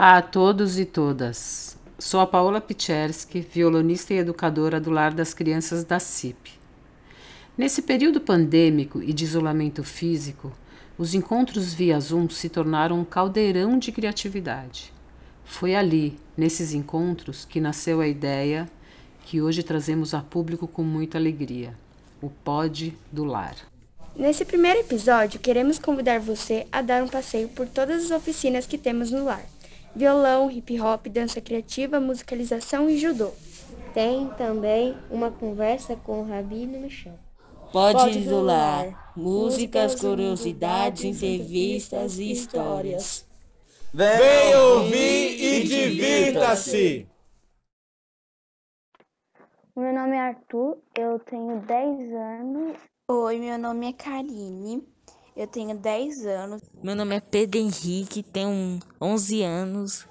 Olá a todos e todas. Sou a Paola Picherski, violonista e educadora do Lar das Crianças da CIP. Nesse período pandêmico e de isolamento físico, os encontros via Zoom se tornaram um caldeirão de criatividade. Foi ali, nesses encontros, que nasceu a ideia que hoje trazemos a público com muita alegria: o Pod do Lar. Nesse primeiro episódio, queremos convidar você a dar um passeio por todas as oficinas que temos no lar: violão, hip hop, dança criativa, musicalização e judô. Tem também uma conversa com o Rabino no chão. Pode isolar músicas, curiosidades, entrevistas e histórias. Vem ouvir e divirta-se! Meu nome é Arthur, eu tenho 10 anos. Oi, meu nome é Karine, eu tenho 10 anos. Meu nome é Pedro Henrique, tenho 11 anos.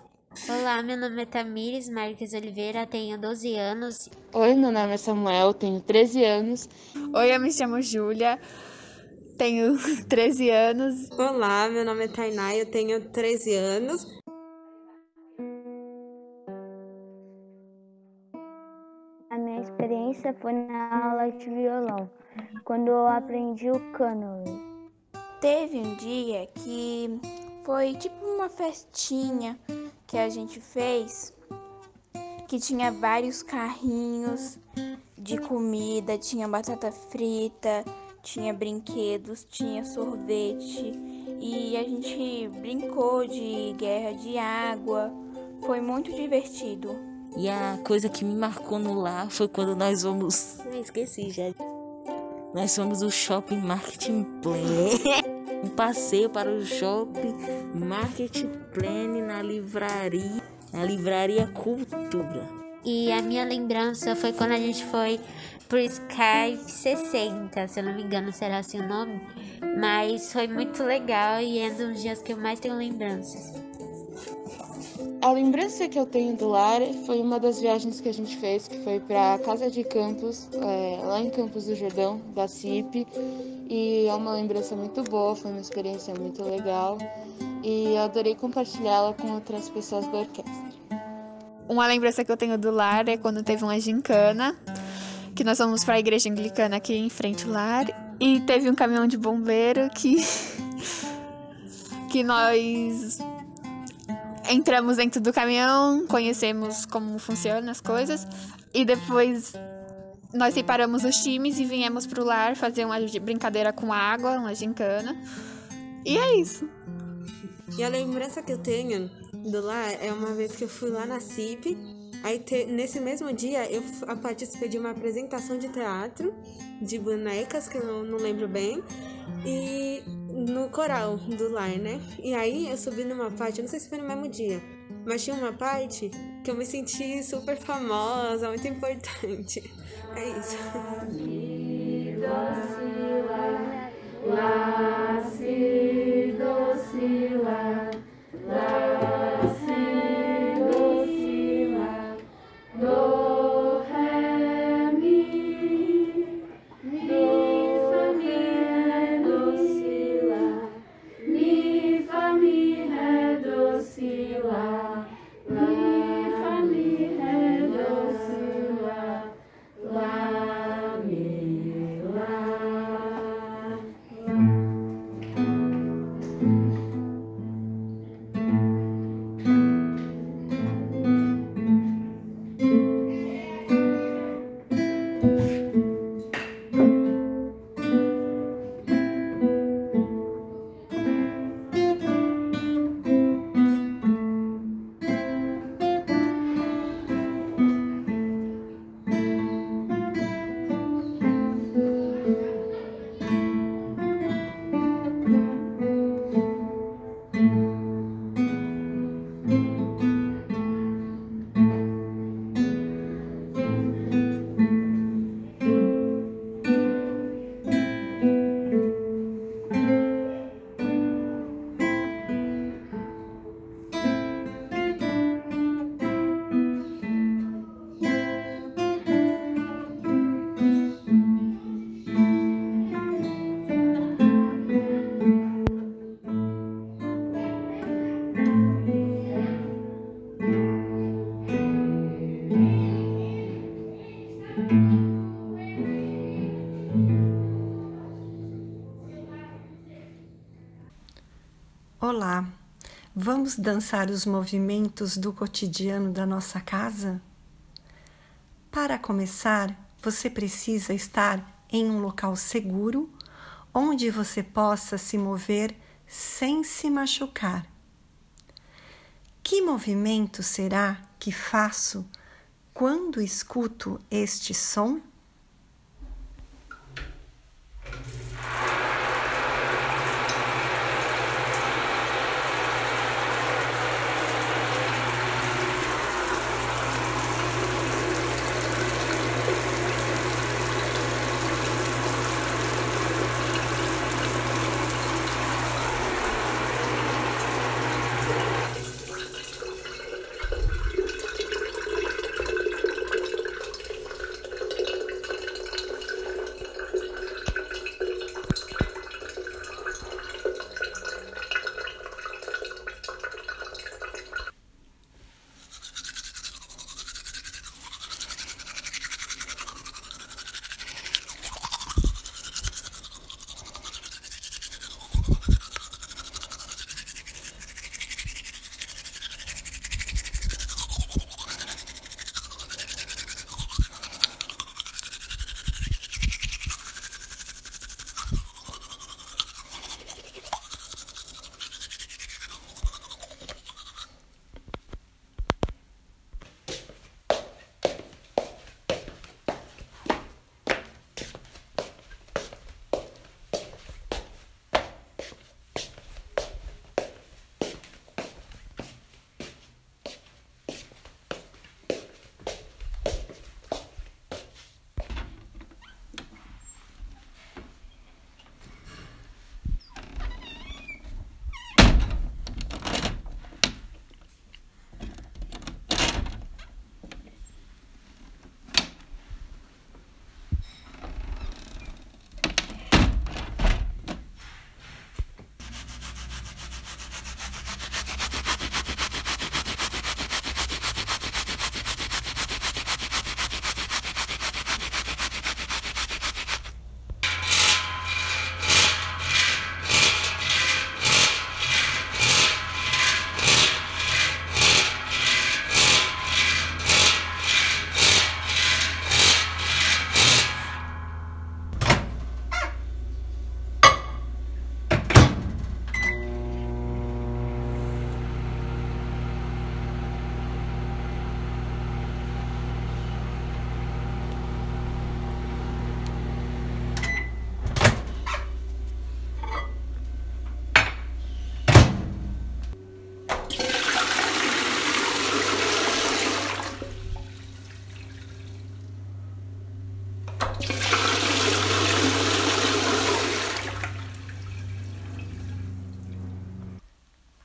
Olá, meu nome é Tamires Marques Oliveira, tenho 12 anos. Oi, meu nome é Samuel, tenho 13 anos. Oi, eu me chamo Júlia, tenho 13 anos. Olá, meu nome é Tainá, eu tenho 13 anos. A minha experiência foi na aula de violão, quando eu aprendi o cânone. Teve um dia que foi tipo uma festinha que a gente fez, que tinha vários carrinhos de comida, tinha batata frita, tinha brinquedos, tinha sorvete e a gente brincou de guerra de água. Foi muito divertido. E a coisa que me marcou no lar foi quando nós vamos. Esqueci já. Nós fomos o Shopping Marketing Plan. passeio para o Shopping Marketing Plan na livraria. Na livraria Cultura. E a minha lembrança foi quando a gente foi pro Skype 60, se eu não me engano será assim o nome. Mas foi muito legal e é um dos dias que eu mais tenho lembranças. A lembrança que eu tenho do lar foi uma das viagens que a gente fez, que foi para a Casa de Campos, é, lá em Campos do Jordão, da CIP. E é uma lembrança muito boa, foi uma experiência muito legal. E eu adorei compartilhá-la com outras pessoas da orquestra. Uma lembrança que eu tenho do lar é quando teve uma gincana, que nós fomos para a igreja anglicana aqui em frente ao lar. E teve um caminhão de bombeiro que. que nós entramos dentro do caminhão, conhecemos como funcionam as coisas e depois nós separamos os times e viemos pro lar fazer uma brincadeira com água, uma gincana. E é isso. E a lembrança que eu tenho do lar é uma vez que eu fui lá na CIP. Aí te, nesse mesmo dia eu participei de uma apresentação de teatro de bonecas que eu não lembro bem. E no coral do lar, né? E aí eu subi numa parte, eu não sei se foi no mesmo dia, mas tinha uma parte que eu me senti super famosa, muito importante. É isso. La, si, do, si, la, la, vamos dançar os movimentos do cotidiano da nossa casa? Para começar, você precisa estar em um local seguro onde você possa se mover sem se machucar. Que movimento será que faço quando escuto este som?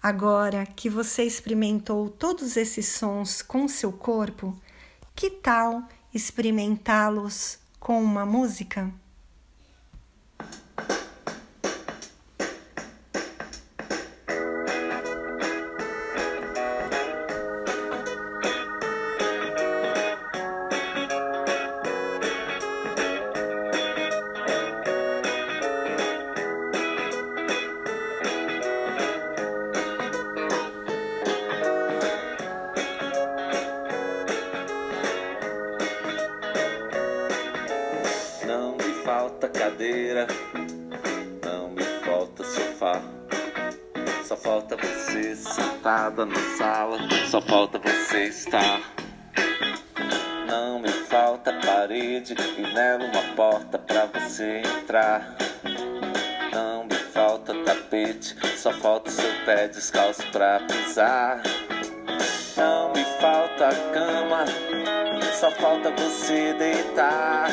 Agora que você experimentou todos esses sons com seu corpo, que tal experimentá-los com uma música? Descalço pra pisar. Não me falta cama, só falta você deitar.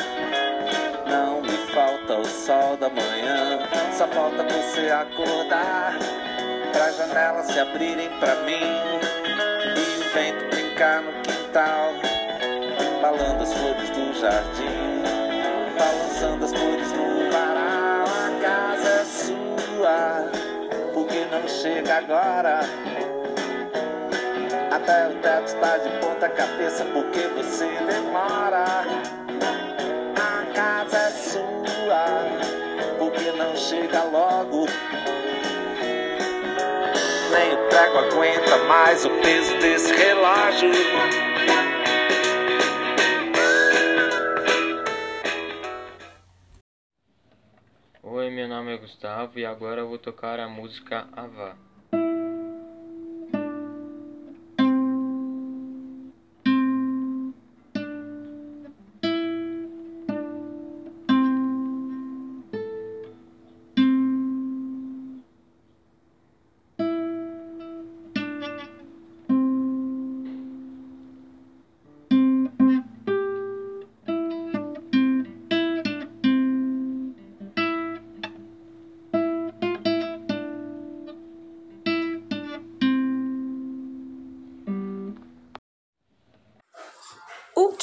Não me falta o sol da manhã, só falta você acordar. Pra janelas se abrirem pra mim e o vento brincar no quintal, embalando as flores do jardim, balançando as cores no varal. A casa é sua, não chega agora. Até o teto tá de ponta cabeça porque você demora. A casa é sua, porque não chega logo. cego aguenta mais o peso desse relógio. Nome é Gustavo e agora vou tocar a música Avá.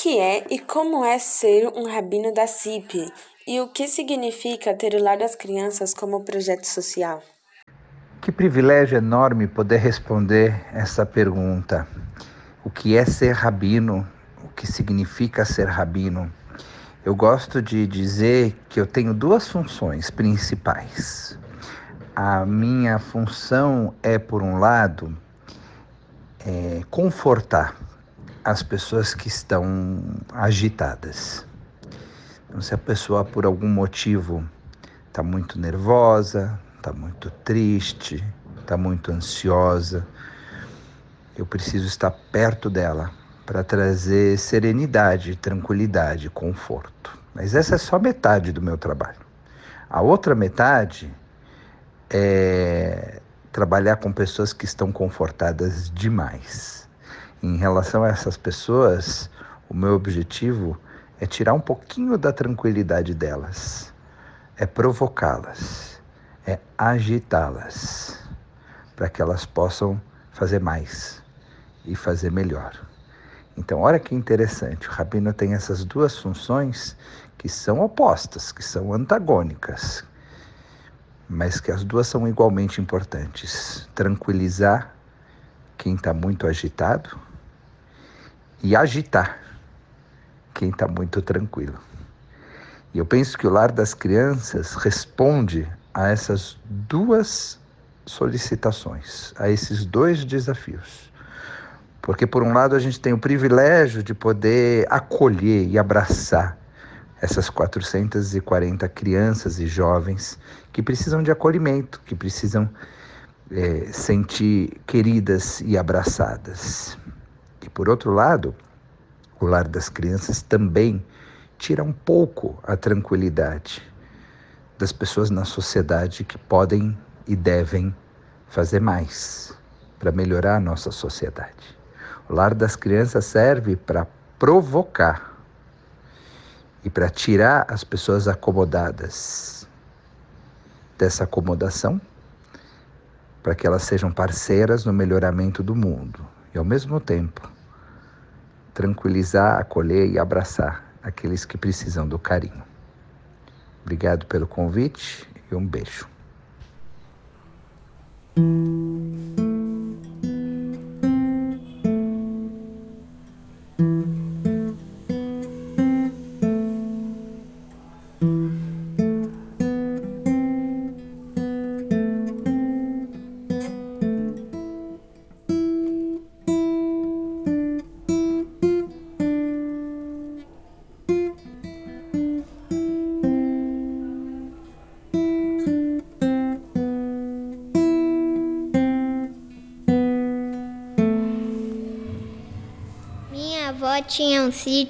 Que é e como é ser um rabino da CIP? E o que significa ter o Lar das Crianças como projeto social? Que privilégio enorme poder responder essa pergunta. O que é ser rabino? O que significa ser rabino? Eu gosto de dizer que eu tenho duas funções principais. A minha função é, por um lado, é confortar as pessoas que estão agitadas. Então, se a pessoa por algum motivo está muito nervosa, está muito triste, está muito ansiosa, eu preciso estar perto dela para trazer serenidade, tranquilidade, conforto. Mas essa é só metade do meu trabalho. A outra metade é trabalhar com pessoas que estão confortadas demais. Em relação a essas pessoas, o meu objetivo é tirar um pouquinho da tranquilidade delas, é provocá-las, é agitá-las, para que elas possam fazer mais e fazer melhor. Então, olha que interessante, o rabino tem essas duas funções que são opostas, que são antagônicas, mas que as duas são igualmente importantes: tranquilizar quem está muito agitado e agitar quem está muito tranquilo. E eu penso que o lar das crianças responde a essas duas solicitações, a esses dois desafios. Porque, por um lado, a gente tem o privilégio de poder acolher e abraçar essas 440 crianças e jovens que precisam de acolhimento, que precisam é, sentir queridas e abraçadas. E por outro lado, o lar das crianças também tira um pouco a tranquilidade das pessoas na sociedade que podem e devem fazer mais para melhorar a nossa sociedade. O lar das crianças serve para provocar e para tirar as pessoas acomodadas dessa acomodação, para que elas sejam parceiras no melhoramento do mundo e, ao mesmo tempo, tranquilizar, acolher e abraçar aqueles que precisam do carinho. Obrigado pelo convite e um beijo.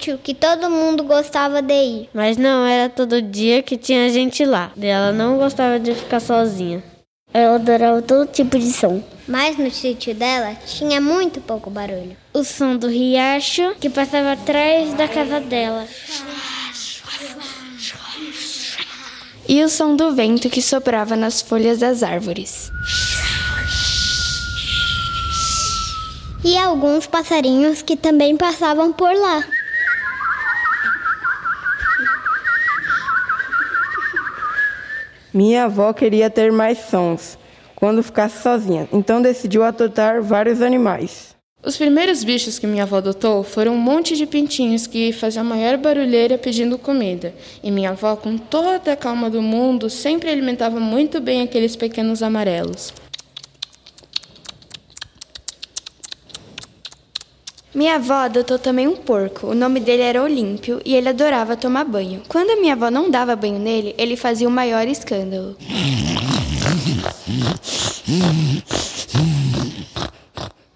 Sítio que todo mundo gostava de ir. Mas não era todo dia que tinha gente lá. E ela não gostava de ficar sozinha. Ela adorava todo tipo de som. Mas no sítio dela tinha muito pouco barulho. O som do riacho que passava atrás da casa dela. E o som do vento que soprava nas folhas das árvores. E alguns passarinhos que também passavam por lá. Minha avó queria ter mais sons quando ficasse sozinha, então decidiu adotar vários animais. Os primeiros bichos que minha avó adotou foram um monte de pintinhos que faziam a maior barulheira pedindo comida. E minha avó, com toda a calma do mundo, sempre alimentava muito bem aqueles pequenos amarelos. Minha avó adotou também um porco. O nome dele era Olímpio e ele adorava tomar banho. Quando a minha avó não dava banho nele, ele fazia o maior escândalo.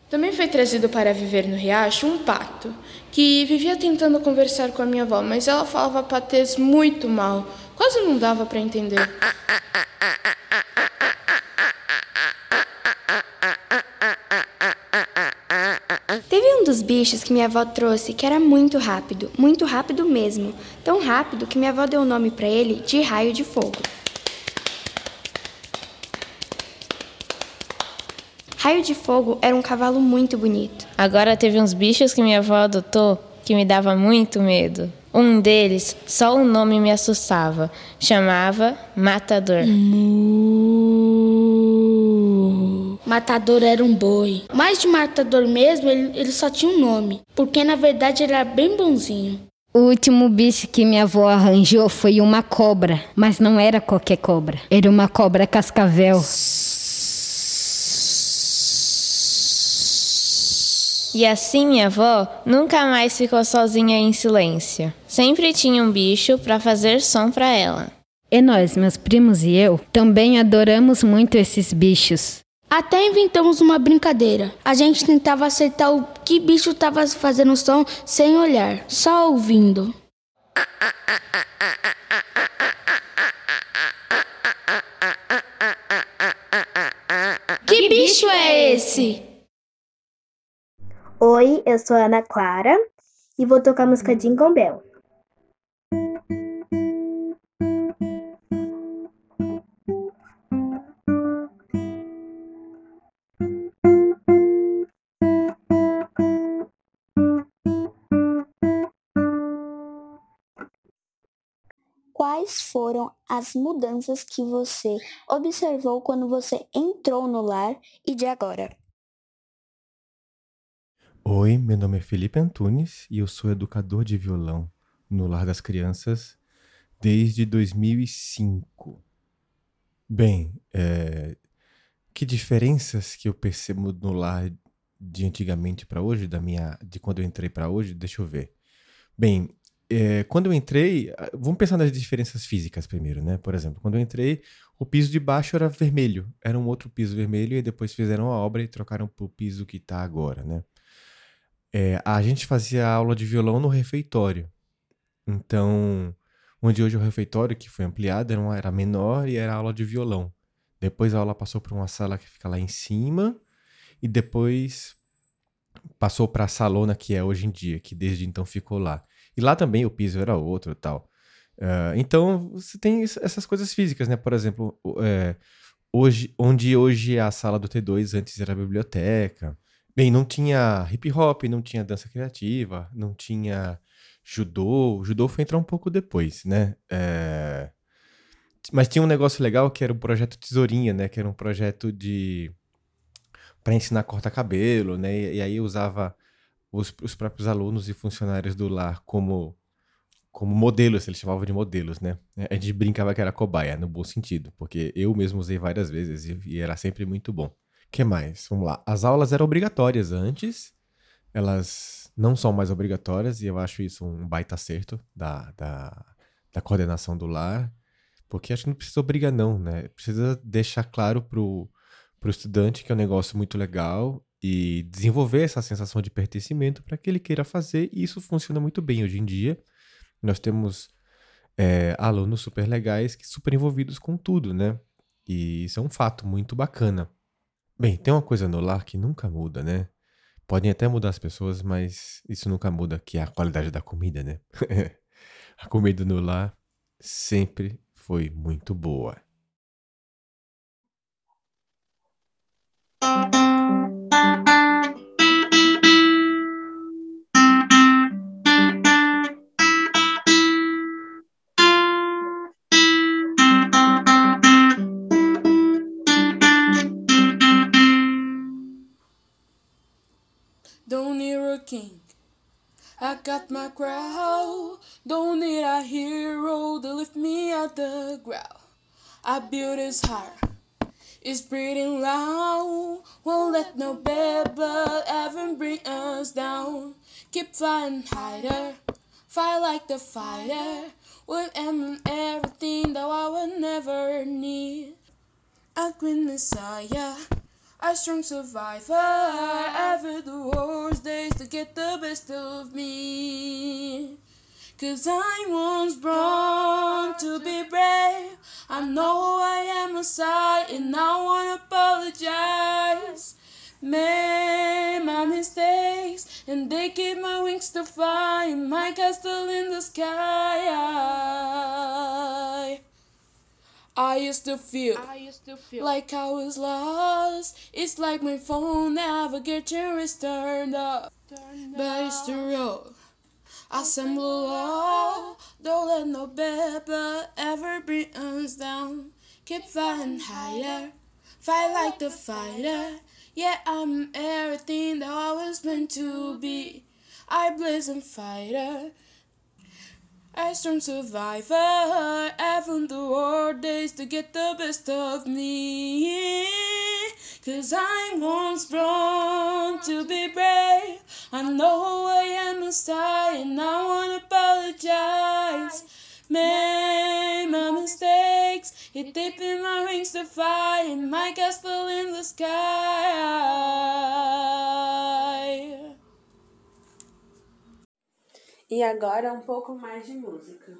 Também foi trazido para viver no riacho um pato, que vivia tentando conversar com a minha avó, mas ela falava patês muito mal. Quase não dava para entender. Teve um dos bichos que minha avó trouxe que era muito rápido, muito rápido mesmo. Tão rápido que minha avó deu o nome para ele de raio de fogo. Raio de Fogo era um cavalo muito bonito. Agora teve uns bichos que minha avó adotou que me dava muito medo. Um deles, só o nome me assustava. Chamava Matador. Matador era um boi. Mais de matador mesmo, ele, ele só tinha um nome. Porque na verdade ele era bem bonzinho. O último bicho que minha avó arranjou foi uma cobra, mas não era qualquer cobra. Era uma cobra cascavel. E assim minha avó nunca mais ficou sozinha em silêncio. Sempre tinha um bicho para fazer som para ela. E nós, meus primos e eu, também adoramos muito esses bichos. Até inventamos uma brincadeira. A gente tentava acertar o que bicho estava fazendo som sem olhar, só ouvindo. Que bicho é esse? Oi, eu sou a Ana Clara e vou tocar a música Jingle Bell. Quais foram as mudanças que você observou quando você entrou no lar e de agora? Oi, meu nome é Felipe Antunes e eu sou educador de violão no Lar das Crianças desde 2005. Bem, é, que diferenças que eu percebo no lar de antigamente para hoje, da minha, de quando eu entrei para hoje? Deixa eu ver. Bem, é, quando eu entrei, vamos pensar nas diferenças físicas primeiro, né? Por exemplo, quando eu entrei, o piso de baixo era vermelho, era um outro piso vermelho e depois fizeram a obra e trocaram para o piso que está agora, né? É, a gente fazia aula de violão no refeitório. Então, onde hoje é o refeitório, que foi ampliado, era, era menor e era aula de violão. Depois a aula passou para uma sala que fica lá em cima e depois passou para a salona que é hoje em dia, que desde então ficou lá. E lá também o piso era outro e tal. Uh, então, você tem essas coisas físicas, né? Por exemplo, é, hoje, onde hoje é a sala do T2, antes era a biblioteca. Bem, não tinha hip hop, não tinha dança criativa, não tinha judô. O judô foi entrar um pouco depois, né? É... Mas tinha um negócio legal que era o projeto Tesourinha, né? Que era um projeto de para ensinar corta cabelo, né? E, e aí usava os, os, próprios alunos e funcionários do lar como como modelos, eles chamavam de modelos, né? A gente brincava que era cobaia, no bom sentido, porque eu mesmo usei várias vezes e, e era sempre muito bom que mais? Vamos lá. As aulas eram obrigatórias antes, elas não são mais obrigatórias, e eu acho isso um baita acerto da, da, da coordenação do lar, porque acho que não precisa obrigar, não, né? Precisa deixar claro pro, pro estudante que é um negócio muito legal e desenvolver essa sensação de pertencimento para que ele queira fazer, e isso funciona muito bem hoje em dia. Nós temos é, alunos super legais, que super envolvidos com tudo, né? E isso é um fato muito bacana. Bem, tem uma coisa no lar que nunca muda, né? Podem até mudar as pessoas, mas isso nunca muda, que é a qualidade da comida, né? a comida no lar sempre foi muito boa. I got my crowd. Don't need a hero to lift me out the ground. I built this heart. It's breathing loud. Won't let no bad blood ever bring us down. Keep flying higher, fight like the fighter. With em everything that I would never need. A queen messiah, a strong survivor. Ever the worst days to get the best of me. Cause I was born to be brave. I know I am a side and I wanna apologize. Made my mistakes and they gave my wings to fly in my castle in the sky. I used to feel, like I was lost. It's like my phone navigation is turned off. but it's the road. Assemble all. Don't let no blood ever bring us down. Keep flying higher. Fight like the fighter. Yeah, I'm everything that I was meant to be. I blaze and fighter. A strong survivor, I even the hard days to get the best of me. Cause I'm once born to be brave. I know I am a and I wanna apologize. Made my mistakes, it deep in my wings to fly in my castle in the sky. E agora um pouco mais de música.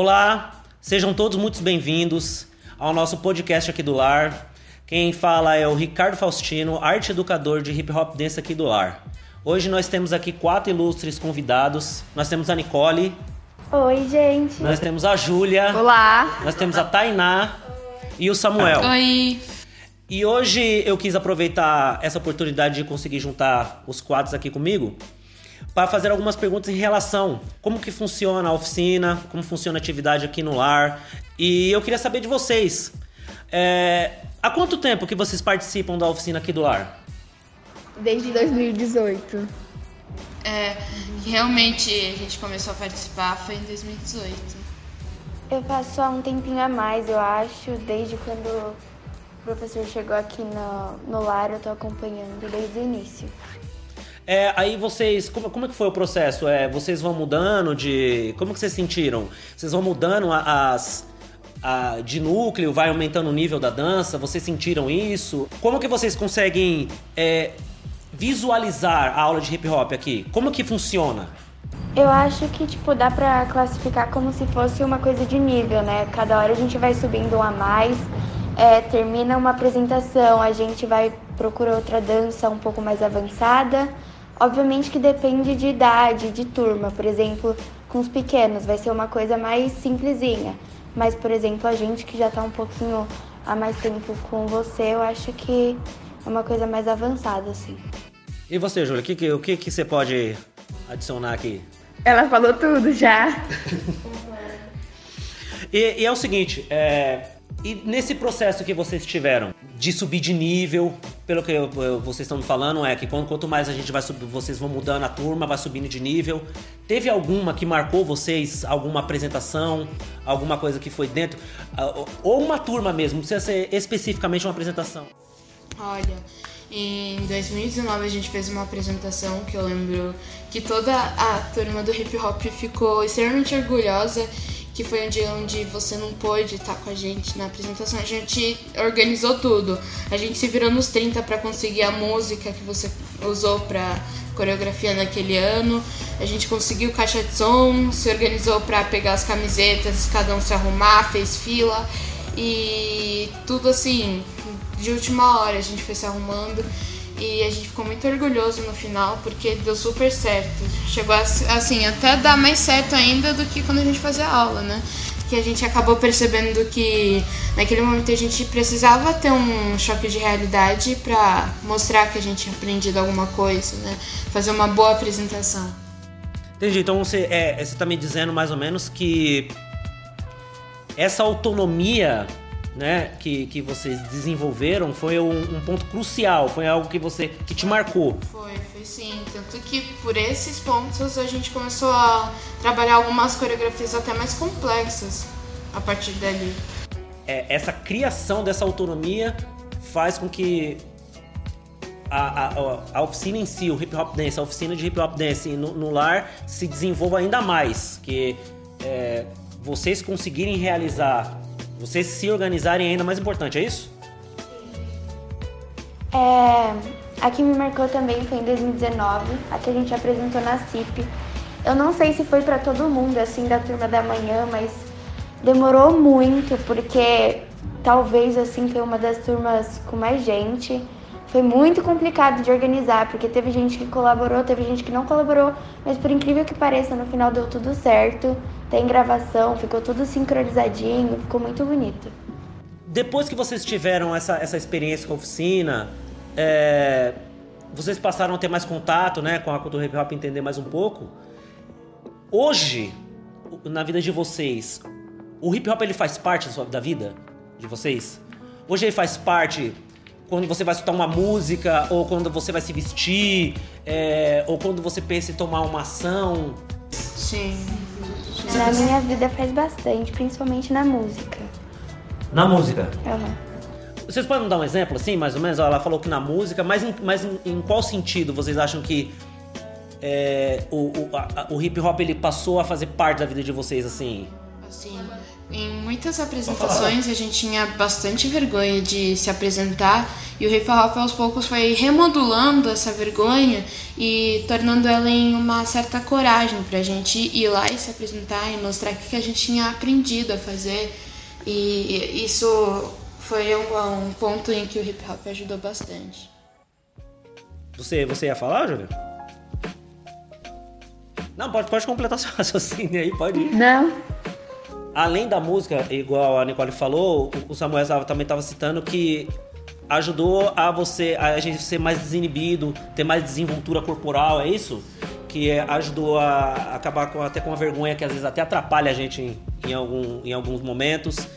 Olá, sejam todos muito bem-vindos ao nosso podcast aqui do Lar. Quem fala é o Ricardo Faustino, arte educador de hip hop dance aqui do Lar. Hoje nós temos aqui quatro ilustres convidados. Nós temos a Nicole. Oi, gente. Nós temos a Júlia. Olá. Nós temos a Tainá e o Samuel. Oi. E hoje eu quis aproveitar essa oportunidade de conseguir juntar os quadros aqui comigo para fazer algumas perguntas em relação como que funciona a oficina, como funciona a atividade aqui no lar. E eu queria saber de vocês, é, há quanto tempo que vocês participam da oficina aqui do lar? Desde 2018. É, realmente a gente começou a participar foi em 2018. Eu faço há um tempinho a mais, eu acho, desde quando o professor chegou aqui no, no lar, eu tô acompanhando desde o início. É, aí vocês, como, como é que foi o processo? É, vocês vão mudando de, como que vocês sentiram? Vocês vão mudando as, a- de núcleo, vai aumentando o nível da dança? Vocês sentiram isso? Como que vocês conseguem é, visualizar a aula de hip hop aqui? Como que funciona? Eu acho que, tipo, dá pra classificar como se fosse uma coisa de nível, né? Cada hora a gente vai subindo um a mais, é, termina uma apresentação, a gente vai procurar outra dança um pouco mais avançada. Obviamente que depende de idade, de turma. Por exemplo, com os pequenos vai ser uma coisa mais simplesinha. Mas, por exemplo, a gente que já tá um pouquinho há mais tempo com você, eu acho que é uma coisa mais avançada, assim. E você, Júlia, o que, que, o que, que você pode adicionar aqui? Ela falou tudo já. E, e é o seguinte, é, e nesse processo que vocês tiveram de subir de nível, pelo que eu- eu- vocês estão me falando, é que quanto, mais a gente vai subir, vocês vão mudando a turma, vai subindo de nível. Teve alguma que marcou vocês? Alguma apresentação? Alguma coisa que foi dentro? Ou- Ou uma turma mesmo, não precisa ser especificamente uma apresentação. Olha, em 2019 a gente fez uma apresentação que eu lembro que toda a turma do hip hop ficou extremamente orgulhosa, que foi um dia onde você não pôde estar com a gente na apresentação. A gente organizou tudo. A gente se virou nos 30 para conseguir a música que você usou para coreografia naquele ano. A gente conseguiu caixa de som, se organizou para pegar as camisetas, cada um se arrumar, fez fila e tudo assim, de última hora a gente foi se arrumando e a gente ficou muito orgulhoso no final porque deu super certo. Chegou a, assim, até dar mais certo ainda do que quando a gente fazia aula, né? Que a gente acabou percebendo que naquele momento a gente precisava ter um choque de realidade para mostrar que a gente tinha aprendido alguma coisa, né? Fazer uma boa apresentação. Entendi, então você, é, você tá me dizendo mais ou menos que essa autonomia né, que, que vocês desenvolveram foi um, um ponto crucial, foi algo que você que te marcou. Foi, foi sim. Tanto que por esses pontos a gente começou a trabalhar algumas coreografias até mais complexas a partir dali. É, essa criação dessa autonomia faz com que a, a, a oficina em si, o hip hop dance, a oficina de hip hop dance no, no lar se desenvolva ainda mais, que é, vocês conseguirem realizar, vocês se organizarem ainda mais importante, é isso? É, a que me marcou também foi em 2019, a que a gente apresentou na CIP. Eu não sei se foi pra todo mundo, assim, da turma da manhã, mas demorou muito, porque talvez, assim, foi uma das turmas com mais gente. Foi muito complicado de organizar, porque teve gente que colaborou, teve gente que não colaborou, mas por incrível que pareça, no final deu tudo certo. Tem gravação, ficou tudo sincronizadinho, ficou muito bonito. Depois que vocês tiveram essa, essa experiência com a oficina, é, vocês passaram a ter mais contato né, com a cultura hip hop, entender mais um pouco. Hoje, na vida de vocês, o hip hop ele faz parte da, sua, da vida de vocês? Hoje ele faz parte quando você vai escutar uma música, ou quando você vai se vestir, é, ou quando você pensa em tomar uma ação? Sim. Na minha vida faz bastante, principalmente na música. Na música? Aham. Vocês podem dar um exemplo, assim, mais ou menos? Ela falou que na música, mas em, mas em, em qual sentido vocês acham que é, o, o, a- o hip hop ele passou a fazer parte da vida de vocês, assim? Assim, em muitas apresentações a gente tinha bastante vergonha de se apresentar e o hip hop aos poucos foi remodulando essa vergonha e tornando ela em uma certa coragem pra gente ir lá e se apresentar e mostrar o que a gente tinha aprendido a fazer. E isso foi um, um ponto em que o hip hop ajudou bastante. Você, você ia falar, Júlia? Não, pode, pode completar seu raciocínio aí, pode ir. Não. Além da música, igual a Nicole falou, o Samuel também estava citando que ajudou a você a gente ser mais desinibido, ter mais desenvoltura corporal, é isso? Que é- ajudou a acabar com, até com a vergonha que às vezes até atrapalha a gente em, em algum, em alguns momentos.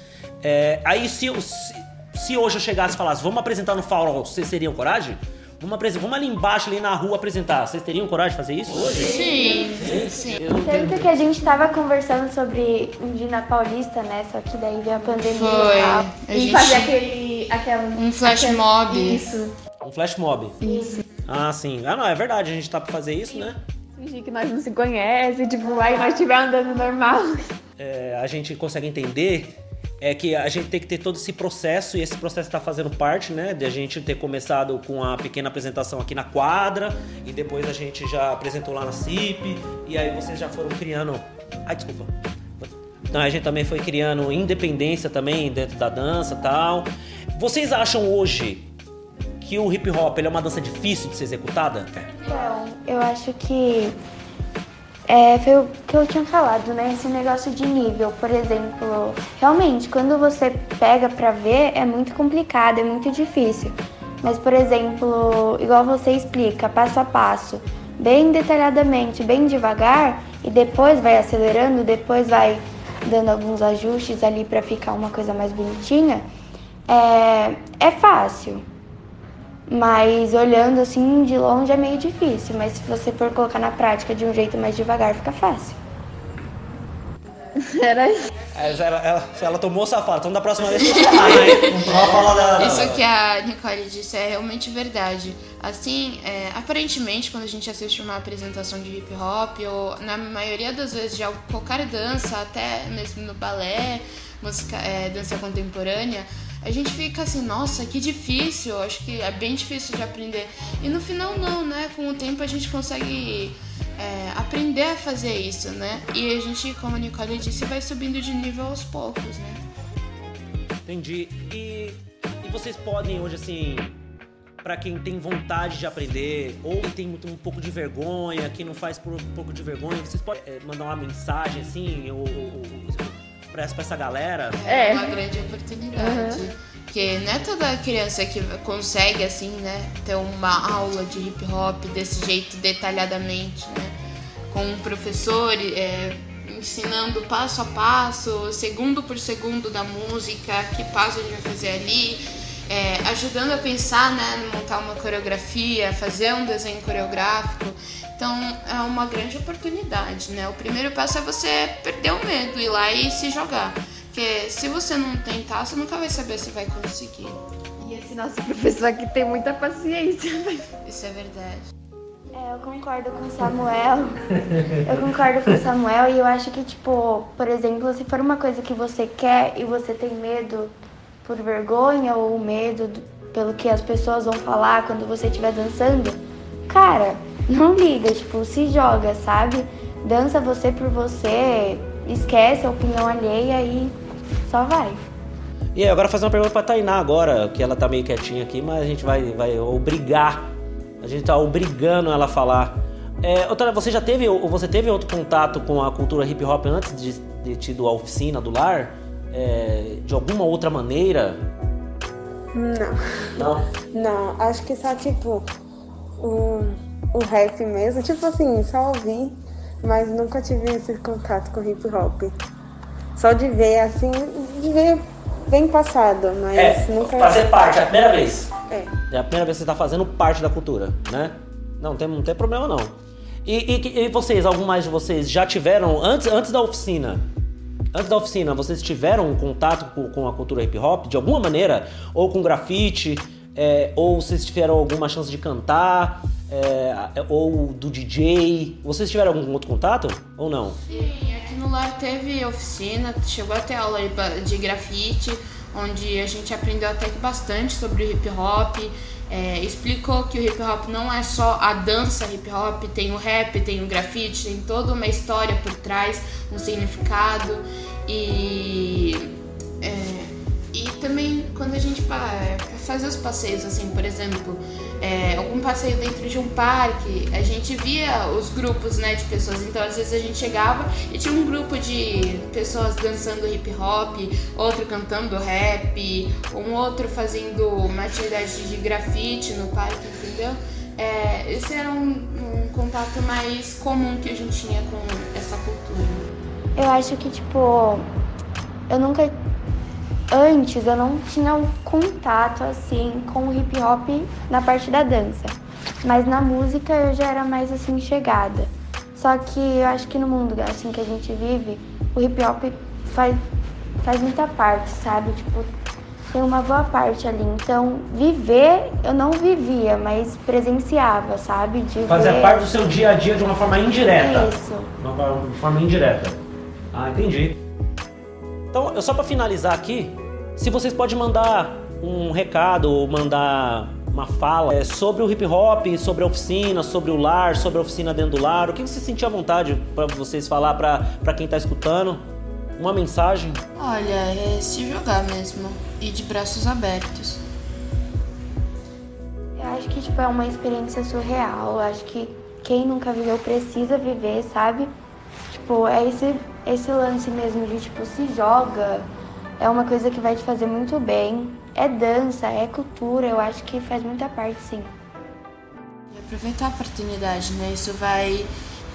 É, aí se, se, se hoje eu chegasse e falasse, vamos apresentar no farol, vocês teriam coragem? Vamos, vamos ali embaixo, ali na rua apresentar. Vocês teriam coragem de fazer isso hoje? Sim, sim. Tanto que a gente tava conversando sobre um dia na Paulista, né? Só que daí veio a pandemia Foi. e tal. A E gente- fazer aquele, aquela... Um flash aquele- mob. Isso. Um flash mob. Isso. Ah, sim. Ah, não, é verdade. A gente tá pra fazer isso, né? Fingir que nós não se conhece, tipo, aí nós estiver andando normal. É, a gente consegue entender é que a gente tem que ter todo esse processo e esse processo está fazendo parte, né, de a gente ter começado com a pequena apresentação aqui na quadra e depois a gente já apresentou lá na CIP e aí vocês já foram criando. Ai, desculpa. Então a gente também foi criando independência também dentro da dança, tal. Vocês acham hoje que o hip hop é uma dança difícil de ser executada? Então, eu acho que é, foi o que eu tinha falado, né? Esse negócio de nível, por exemplo. Realmente, quando você pega pra ver, é muito complicado, é muito difícil. Mas, por exemplo, igual você explica, passo a passo, bem detalhadamente, bem devagar, e depois vai acelerando, depois vai dando alguns ajustes ali pra ficar uma coisa mais bonitinha, é, é fácil. Mas olhando assim de longe é meio difícil, mas se você for colocar na prática de um jeito mais devagar, fica fácil. Era Ela, ela, ela tomou o safado, então da próxima vez você? Não falar dela. Isso que a Nicole disse é realmente verdade. Assim, é, aparentemente, quando a gente assiste uma apresentação de hip hop, ou na maioria das vezes de qualquer dança, até mesmo no balé, música, é, dança contemporânea, a gente fica assim, nossa, que difícil, acho que é bem difícil de aprender. E no final não, né? Com o tempo a gente consegue é, aprender a fazer isso, né? E a gente, como a Nicole disse, vai subindo de nível aos poucos, né? Entendi. E, e vocês podem hoje, assim, para quem tem vontade de aprender ou tem muito, um pouco de vergonha, que não faz por um pouco de vergonha, vocês podem é, mandar uma mensagem, assim, ou, ou, ou pra, pra essa galera? É uma grande oportunidade. Porque não é toda criança que consegue, assim, né, ter uma aula de hip hop desse jeito detalhadamente, né? Com um professor é, ensinando passo a passo, segundo por segundo da música, que passo a gente vai fazer ali, é, ajudando a pensar, né, montar uma coreografia, fazer um desenho coreográfico. Então é uma grande oportunidade, né? O primeiro passo é você perder o medo, ir lá e se jogar. Porque se você não tentar, você nunca vai saber se vai conseguir. E esse nosso professor aqui tem muita paciência. Isso é verdade. É, eu concordo com o Samuel. Eu concordo com o Samuel e eu acho que, tipo, por exemplo, se for uma coisa que você quer e você tem medo por vergonha ou medo do, pelo que as pessoas vão falar quando você estiver dançando, cara, não liga, tipo, se joga, sabe? Dança você por você, esquece a opinião alheia e só vai. E agora fazer uma pergunta pra Tainá agora, que ela tá meio quietinha aqui, mas a gente vai, vai obrigar, a gente tá obrigando ela a falar. É, outra, você já teve, ou você teve outro contato com a cultura hip hop antes de, de tido a oficina do lar? É, de alguma outra maneira? Não. Não? Não, acho que só tipo o, o rap mesmo, tipo assim, só ouvi, mas nunca tive esse contato com hip hop. Só de ver assim, de ver bem passado, mas É, nunca. fazer parte, é a primeira vez. É. É a primeira vez que você tá fazendo parte da cultura, né? Não tem, não tem problema não. E, e- e vocês, algum mais de vocês já tiveram, antes, antes da oficina, antes da oficina, vocês tiveram um contato com, com a cultura hip hop de alguma maneira? Ou com grafite? é, ou vocês tiveram alguma chance de cantar? é, ou do DJ? Vocês tiveram algum outro contato? Ou não? Sim, aqui no lar teve oficina, chegou a ter aula de grafite, onde a gente aprendeu até que bastante sobre hip hop. É, explicou que o hip hop não é só a dança hip hop, tem o rap, tem o grafite, tem toda uma história por trás, um significado. E, é, e também quando a gente vai fazer os passeios, assim, por exemplo, é, algum passeio dentro de um parque, a gente via os grupos né, de pessoas. Então, às vezes a gente chegava e tinha um grupo de pessoas dançando hip hop, outro cantando rap, um outro fazendo uma atividade de grafite no parque, entendeu? É, esse era um, um contato mais comum que a gente tinha com essa cultura. Eu acho que, tipo, eu nunca. Antes eu não tinha um contato assim com o hip hop na parte da dança. Mas na música eu já era mais assim chegada. Só que eu acho que no mundo assim que a gente vive, o hip hop faz, faz muita parte, sabe? Tipo, tem uma boa parte ali. Então, viver eu não vivia, mas presenciava, sabe? De Fazia ver... parte do seu dia a dia de uma forma indireta. Isso. Uma forma- forma indireta. Ah, entendi. Então, eu só para finalizar aqui, se vocês podem mandar um recado ou mandar uma fala é, sobre o hip hop, sobre a oficina, sobre o lar, sobre a oficina dentro do lar, o que você sentiu à vontade para vocês falar para quem tá escutando? Uma mensagem? Olha, é se jogar mesmo e de braços abertos. Eu acho que tipo, é uma experiência surreal. Eu acho que quem nunca viveu precisa viver, sabe? Tipo, é esse, esse lance mesmo de tipo, se joga. É uma coisa que vai te fazer muito bem. É dança, é cultura, eu acho que faz muita parte, sim. E aproveitar a oportunidade, né? Isso vai,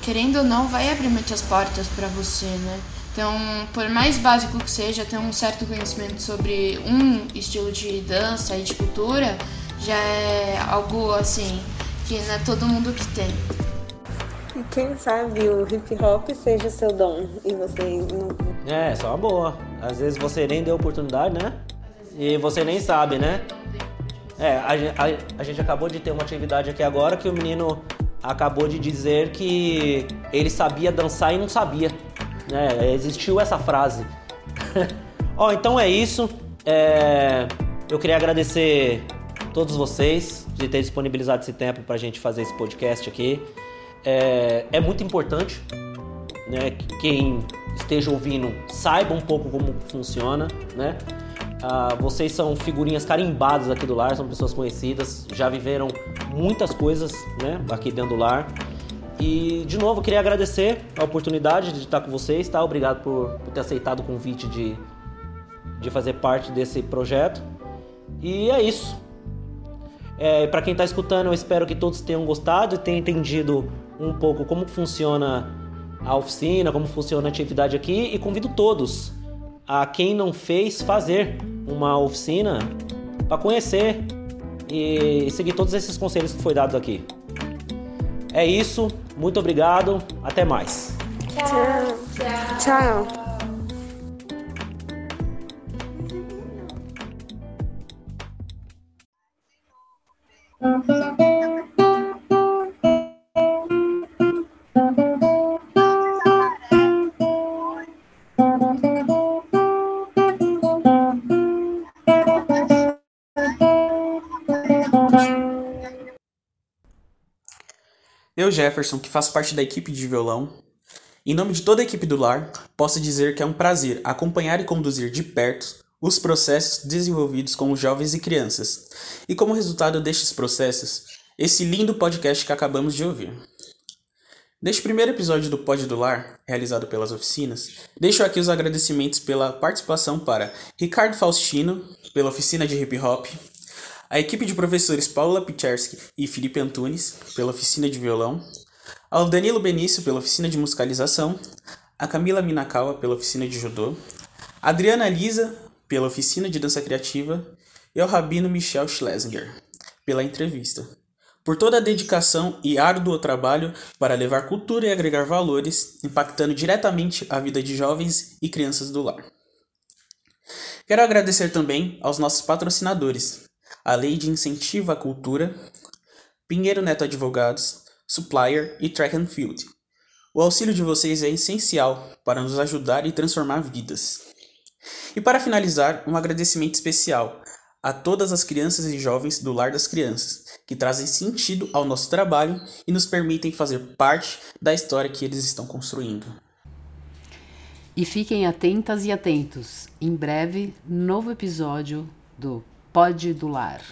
querendo ou não, vai abrir muitas portas para você, né? Então, por mais básico que seja, ter um certo conhecimento sobre um estilo de dança e de cultura já é algo assim que não é todo mundo que tem. E quem sabe o hip hop seja seu dom e você não. É, só uma boa. Às vezes você nem deu oportunidade, né? E você nem sabe, né? É, a, a, a gente acabou de ter uma atividade aqui agora que o menino acabou de dizer que ele sabia dançar e não sabia. Né? Existiu essa frase. Ó, então é isso. É... Eu queria agradecer todos vocês de ter disponibilizado esse tempo para a gente fazer esse podcast aqui. É, é muito importante né, que quem esteja ouvindo saiba um pouco como funciona, né? Ah, vocês são figurinhas carimbadas aqui do lar, são pessoas conhecidas, já viveram muitas coisas né, aqui dentro do lar. E, de novo, queria agradecer a oportunidade de estar com vocês, tá? Obrigado por, por ter aceitado o convite de, de fazer parte desse projeto. E é isso. É, para quem está escutando, eu espero que todos tenham gostado e tenham entendido um pouco como funciona a oficina, como funciona a atividade aqui e convido todos a quem não fez fazer uma oficina para conhecer e seguir todos esses conselhos que foi dados aqui. É isso, muito obrigado, até mais. Tchau. Tchau. Eu, Jefferson, que faço parte da equipe de violão, em nome de toda a equipe do lar, posso dizer que é um prazer acompanhar e conduzir de perto os processos desenvolvidos com os jovens e crianças, e como resultado destes processos, esse lindo podcast que acabamos de ouvir. Neste primeiro episódio do Pod do Lar, realizado pelas oficinas, deixo aqui os agradecimentos pela participação para Ricardo Faustino, pela oficina de hip hop, a equipe de professores Paula Picherski e Felipe Antunes, pela oficina de violão, ao Danilo Benício, pela oficina de musicalização, a Camila Minakawa, pela oficina de judô, a Adriana Lisa, pela oficina de dança criativa, e ao Rabino Michel Schlesinger, pela entrevista. Por toda a dedicação e árduo trabalho para levar cultura e agregar valores, impactando diretamente a vida de jovens e crianças do lar. Quero agradecer também aos nossos patrocinadores, a Lei de Incentivo à Cultura, Pinheiro Neto Advogados, Supplier e Track and Field. O auxílio de vocês é essencial para nos ajudar e transformar vidas. E para finalizar, um agradecimento especial a todas as crianças e jovens do Lar das Crianças, que trazem sentido ao nosso trabalho e nos permitem fazer parte da história que eles estão construindo. E fiquem atentas e atentos. Em breve, novo episódio do Pode do lar.